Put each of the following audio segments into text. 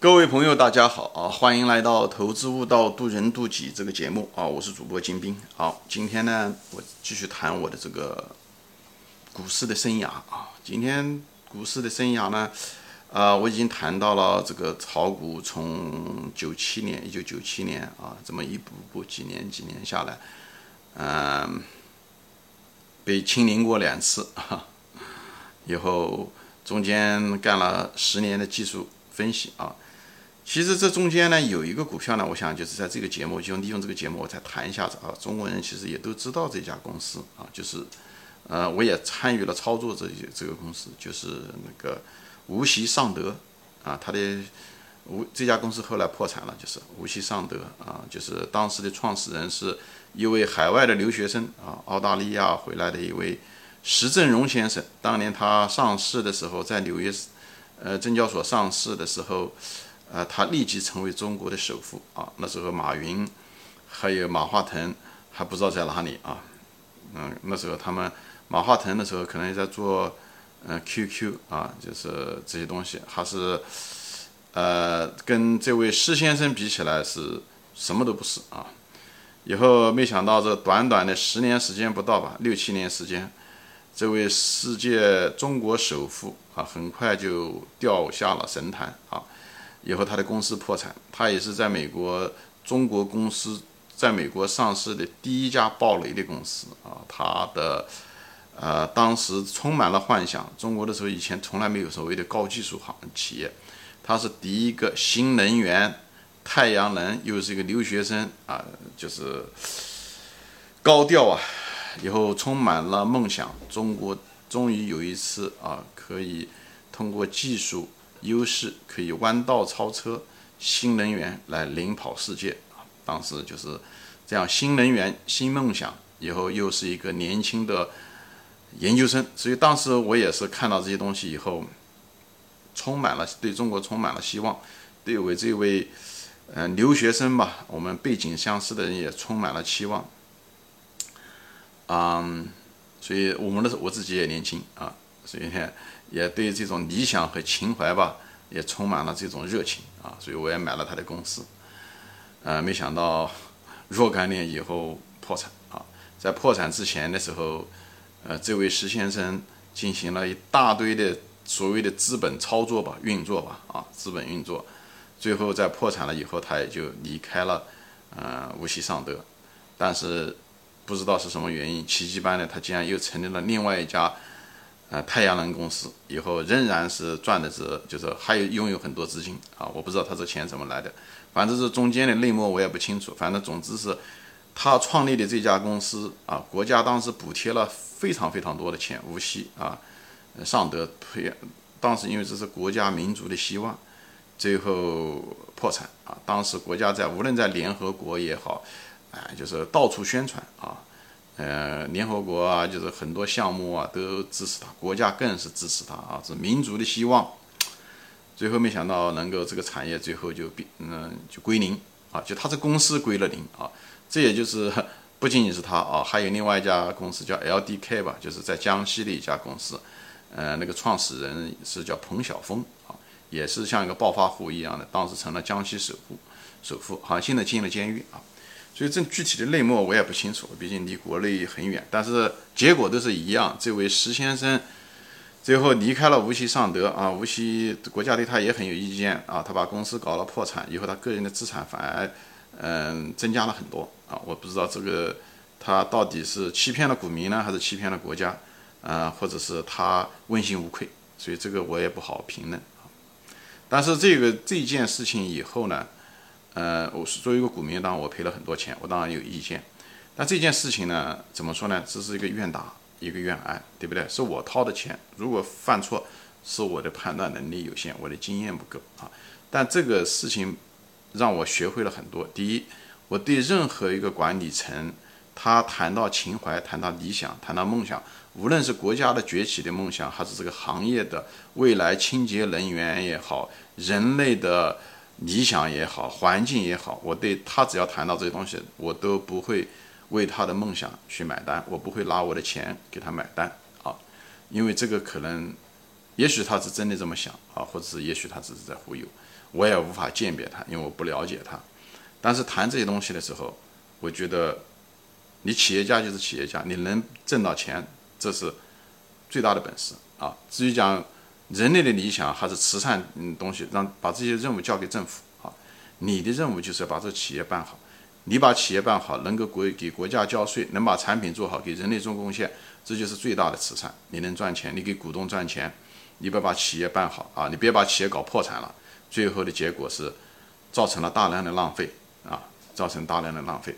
各位朋友，大家好啊！欢迎来到《投资悟道，渡人渡己》这个节目啊！我是主播金兵。好，今天呢，我继续谈我的这个股市的生涯啊。今天股市的生涯呢，啊，我已经谈到了这个炒股从九七年，一九九七年啊，这么一步步几年几年下来，嗯，被清零过两次啊，以后中间干了十年的技术分析啊。其实这中间呢，有一个股票呢，我想就是在这个节目，就利用这个节目，我再谈一下子啊。中国人其实也都知道这家公司啊，就是，呃，我也参与了操作这这个公司，就是那个无锡尚德啊，它的无这家公司后来破产了，就是无锡尚德啊，就是当时的创始人是一位海外的留学生啊，澳大利亚回来的一位石正荣先生。当年他上市的时候，在纽约呃证交所上市的时候。呃，他立即成为中国的首富啊！那时候马云还有马化腾还不知道在哪里啊。嗯，那时候他们马化腾的时候可能也在做嗯 QQ 啊，就是这些东西，还是呃跟这位施先生比起来是什么都不是啊。以后没想到这短短的十年时间不到吧，六七年时间，这位世界中国首富啊，很快就掉下了神坛啊。以后他的公司破产，他也是在美国中国公司在美国上市的第一家暴雷的公司啊。他的呃当时充满了幻想，中国的时候以前从来没有所谓的高技术行企业，他是第一个新能源太阳能，又是一个留学生啊，就是高调啊。以后充满了梦想，中国终于有一次啊可以通过技术。优势可以弯道超车，新能源来领跑世界！当时就是这样，新能源新梦想，以后又是一个年轻的研究生，所以当时我也是看到这些东西以后，充满了对中国充满了希望，对我这位嗯留学生吧，我们背景相似的人也充满了期望，嗯，所以我们的我自己也年轻啊，所以呢。也对这种理想和情怀吧，也充满了这种热情啊，所以我也买了他的公司。呃，没想到若干年以后破产啊，在破产之前的时候，呃，这位石先生进行了一大堆的所谓的资本操作吧、运作吧啊，资本运作，最后在破产了以后，他也就离开了呃无锡尚德，但是不知道是什么原因，奇迹般的他竟然又成立了另外一家。啊，太阳能公司以后仍然是赚的是，就是还有拥有很多资金啊，我不知道他这钱怎么来的，反正是中间的内幕我也不清楚。反正总之是，他创立的这家公司啊，国家当时补贴了非常非常多的钱，无锡啊，尚德培，当时因为这是国家民族的希望，最后破产啊。当时国家在无论在联合国也好，哎，就是到处宣传啊。呃，联合国啊，就是很多项目啊，都支持他，国家更是支持他啊，是民族的希望。最后没想到能够这个产业最后就变，嗯，就归零啊，就他这公司归了零啊。这也就是 不仅仅是他啊，还有另外一家公司叫 LDK 吧，就是在江西的一家公司。呃，那个创始人是叫彭晓峰啊，也是像一个暴发户一样的，当时成了江西首富，首富，好像现在进了监狱啊。所以这具体的内幕我也不清楚，毕竟离国内很远。但是结果都是一样，这位石先生最后离开了无锡尚德啊，无锡国家对他也很有意见啊，他把公司搞了破产以后，他个人的资产反而嗯增加了很多啊。我不知道这个他到底是欺骗了股民呢，还是欺骗了国家啊，或者是他问心无愧，所以这个我也不好评论。但是这个这件事情以后呢？呃，我是作为一个股民，当然我赔了很多钱，我当然有意见。但这件事情呢，怎么说呢？这是一个愿打一个愿挨，对不对？是我掏的钱，如果犯错，是我的判断能力有限，我的经验不够啊。但这个事情让我学会了很多。第一，我对任何一个管理层，他谈到情怀、谈到理想、谈到梦想，无论是国家的崛起的梦想，还是这个行业的未来清洁能源也好，人类的。理想也好，环境也好，我对他只要谈到这些东西，我都不会为他的梦想去买单，我不会拿我的钱给他买单啊，因为这个可能也许他是真的这么想啊，或者是也许他只是在忽悠，我也无法鉴别他，因为我不了解他。但是谈这些东西的时候，我觉得你企业家就是企业家，你能挣到钱，这是最大的本事啊。至于讲人类的理想还是慈善嗯东西，让把这些任务交给政府啊，你的任务就是要把这企业办好。你把企业办好，能够国给国家交税，能把产品做好，给人类做贡献，这就是最大的慈善。你能赚钱，你给股东赚钱，你别把企业办好啊，你别把企业搞破产了，最后的结果是造成了大量的浪费。啊，造成大量的浪费，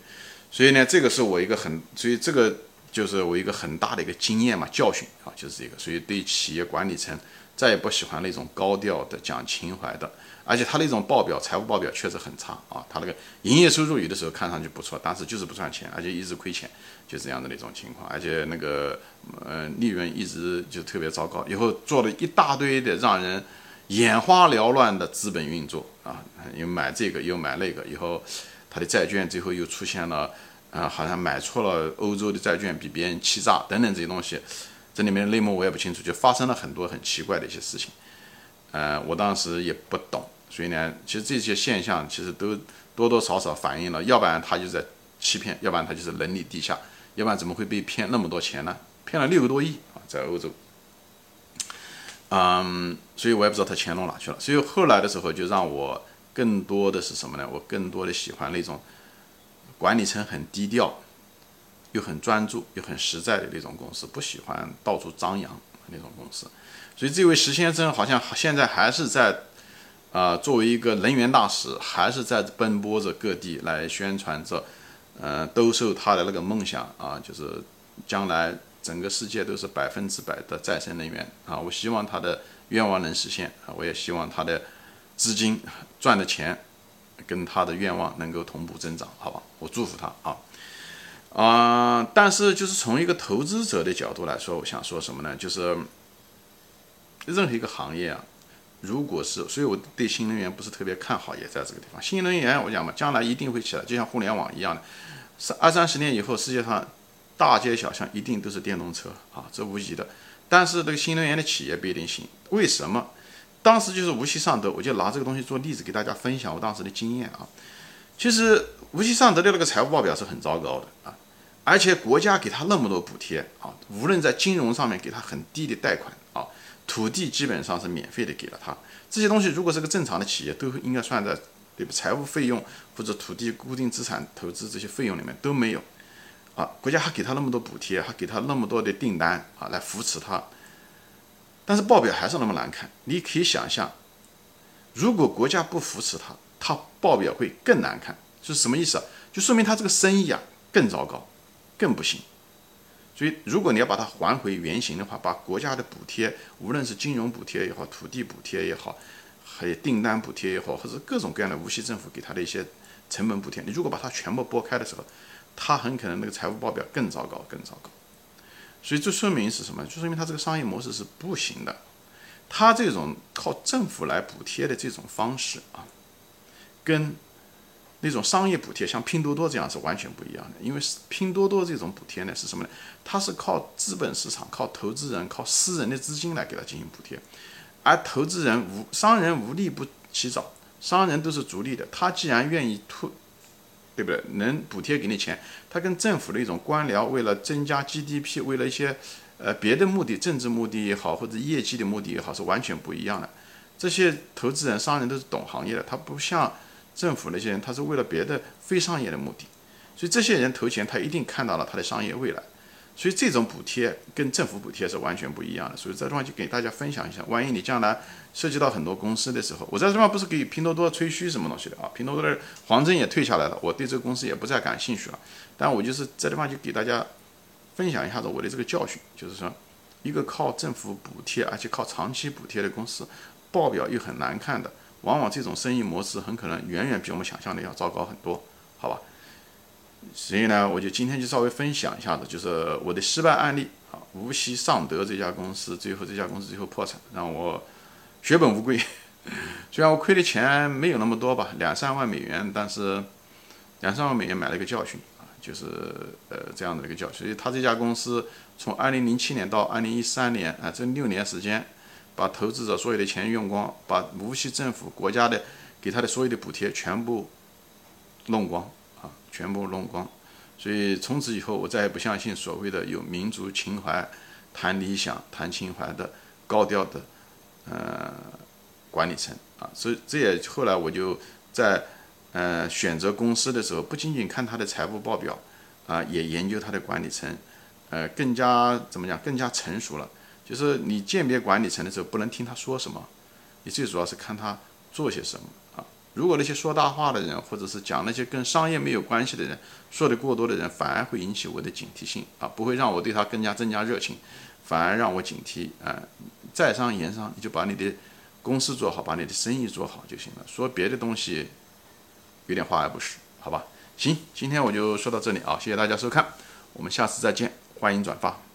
所以呢，这个是我一个很，所以这个就是我一个很大的一个经验嘛，教训啊，就是这个，所以对企业管理层再也不喜欢那种高调的讲情怀的，而且他那种报表，财务报表确实很差啊，他那个营业收入有的时候看上去不错，但是就是不赚钱，而且一直亏钱，就这样的那种情况，而且那个呃利润一直就特别糟糕，以后做了一大堆的让人。眼花缭乱的资本运作啊，又买这个又买那个，以后他的债券最后又出现了，啊，好像买错了欧洲的债券，比别人欺诈等等这些东西，这里面内幕我也不清楚，就发生了很多很奇怪的一些事情，呃，我当时也不懂，所以呢，其实这些现象其实都多多少少反映了，要不然他就在欺骗，要不然他就是能力低下，要不然怎么会被骗那么多钱呢？骗了六个多亿啊，在欧洲。嗯，所以我也不知道他钱弄哪去了。所以后来的时候，就让我更多的是什么呢？我更多的喜欢那种管理层很低调，又很专注，又很实在的那种公司，不喜欢到处张扬那种公司。所以这位石先生好像现在还是在啊，作为一个能源大使，还是在奔波着各地来宣传着，呃，兜售他的那个梦想啊，就是将来。整个世界都是百分之百的再生能源啊！我希望他的愿望能实现啊！我也希望他的资金赚的钱跟他的愿望能够同步增长，好吧？我祝福他啊！啊，但是就是从一个投资者的角度来说，我想说什么呢？就是任何一个行业啊，如果是，所以我对新能源不是特别看好，也在这个地方。新能源我讲嘛，将来一定会起来，就像互联网一样的，三二三十年以后，世界上。大街小巷一定都是电动车啊，这无疑的。但是这个新能源的企业不一定行，为什么？当时就是无锡尚德，我就拿这个东西做例子给大家分享我当时的经验啊。其实无锡尚德的那个财务报表是很糟糕的啊，而且国家给他那么多补贴啊，无论在金融上面给他很低的贷款啊，土地基本上是免费的给了他。这些东西如果是个正常的企业，都应该算在对吧？财务费用或者土地固定资产投资这些费用里面都没有。啊，国家还给他那么多补贴，还给他那么多的订单啊，来扶持他。但是报表还是那么难看。你可以想象，如果国家不扶持他，他报表会更难看。是什么意思啊？就说明他这个生意啊更糟糕，更不行。所以，如果你要把它还回原形的话，把国家的补贴，无论是金融补贴也好，土地补贴也好，还有订单补贴也好，或者各种各样的无锡政府给他的一些成本补贴，你如果把它全部拨开的时候，他很可能那个财务报表更糟糕，更糟糕，所以这说明是什么？就说明他这个商业模式是不行的。他这种靠政府来补贴的这种方式啊，跟那种商业补贴，像拼多多这样是完全不一样的。因为拼多多这种补贴呢是什么呢？它是靠资本市场、靠投资人、靠私人的资金来给他进行补贴，而投资人无商人无利不起早，商人都是逐利的。他既然愿意吐。对不对？能补贴给你钱，他跟政府的一种官僚为了增加 GDP，为了一些呃别的目的，政治目的也好，或者业绩的目的也好，是完全不一样的。这些投资人、商人都是懂行业的，他不像政府那些人，他是为了别的非商业的目的。所以这些人投钱，他一定看到了他的商业未来。所以这种补贴跟政府补贴是完全不一样的。所以这地方就给大家分享一下，万一你将来涉及到很多公司的时候，我在这地方不是给拼多多吹嘘什么东西的啊，拼多多的黄峥也退下来了，我对这个公司也不再感兴趣了。但我就是这地方就给大家分享一下子我的这个教训，就是说，一个靠政府补贴而且靠长期补贴的公司，报表又很难看的，往往这种生意模式很可能远远比我们想象的要糟糕很多，好吧？所以呢，我就今天就稍微分享一下子，就是我的失败案例啊。无锡尚德这家公司，最后这家公司最后破产，让我血本无归。虽然我亏的钱没有那么多吧，两三万美元，但是两三万美元买了一个教训啊，就是呃这样的一个教训。所以他这家公司从二零零七年到二零一三年啊，这六年时间，把投资者所有的钱用光，把无锡政府国家的给他的所有的补贴全部弄光啊，全部弄光。所以从此以后，我再也不相信所谓的有民族情怀、谈理想、谈情怀的高调的呃管理层啊。所以这也后来我就在呃选择公司的时候，不仅仅看他的财务报表啊，也研究他的管理层，呃，更加怎么讲，更加成熟了。就是你鉴别管理层的时候，不能听他说什么，你最主要是看他做些什么啊。如果那些说大话的人，或者是讲那些跟商业没有关系的人，说的过多的人，反而会引起我的警惕性啊，不会让我对他更加增加热情，反而让我警惕啊。在商言商，你就把你的公司做好，把你的生意做好就行了。说别的东西有点华而不实，好吧？行，今天我就说到这里啊，谢谢大家收看，我们下次再见，欢迎转发。